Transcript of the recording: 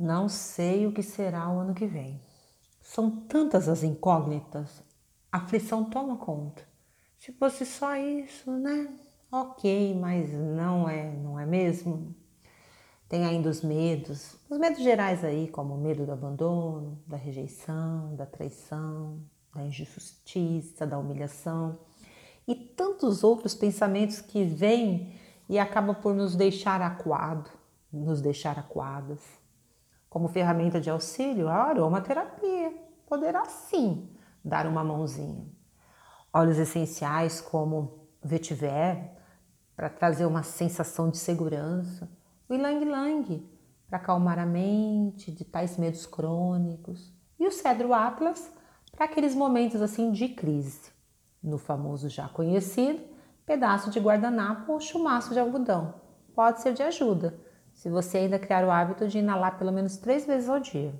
Não sei o que será o ano que vem. São tantas as incógnitas, a aflição toma conta. Se fosse só isso, né? Ok, mas não é, não é mesmo? Tem ainda os medos, os medos gerais aí, como o medo do abandono, da rejeição, da traição, da injustiça, da humilhação e tantos outros pensamentos que vêm e acabam por nos deixar acuado, nos deixar acuadas. Como ferramenta de auxílio, a aromaterapia poderá sim dar uma mãozinha. Óleos essenciais como vetiver para trazer uma sensação de segurança, o ylang ylang para acalmar a mente de tais medos crônicos e o cedro atlas para aqueles momentos assim de crise. No famoso já conhecido pedaço de guardanapo ou chumaço de algodão. Pode ser de ajuda, se você ainda criar o hábito de inalar pelo menos três vezes ao dia.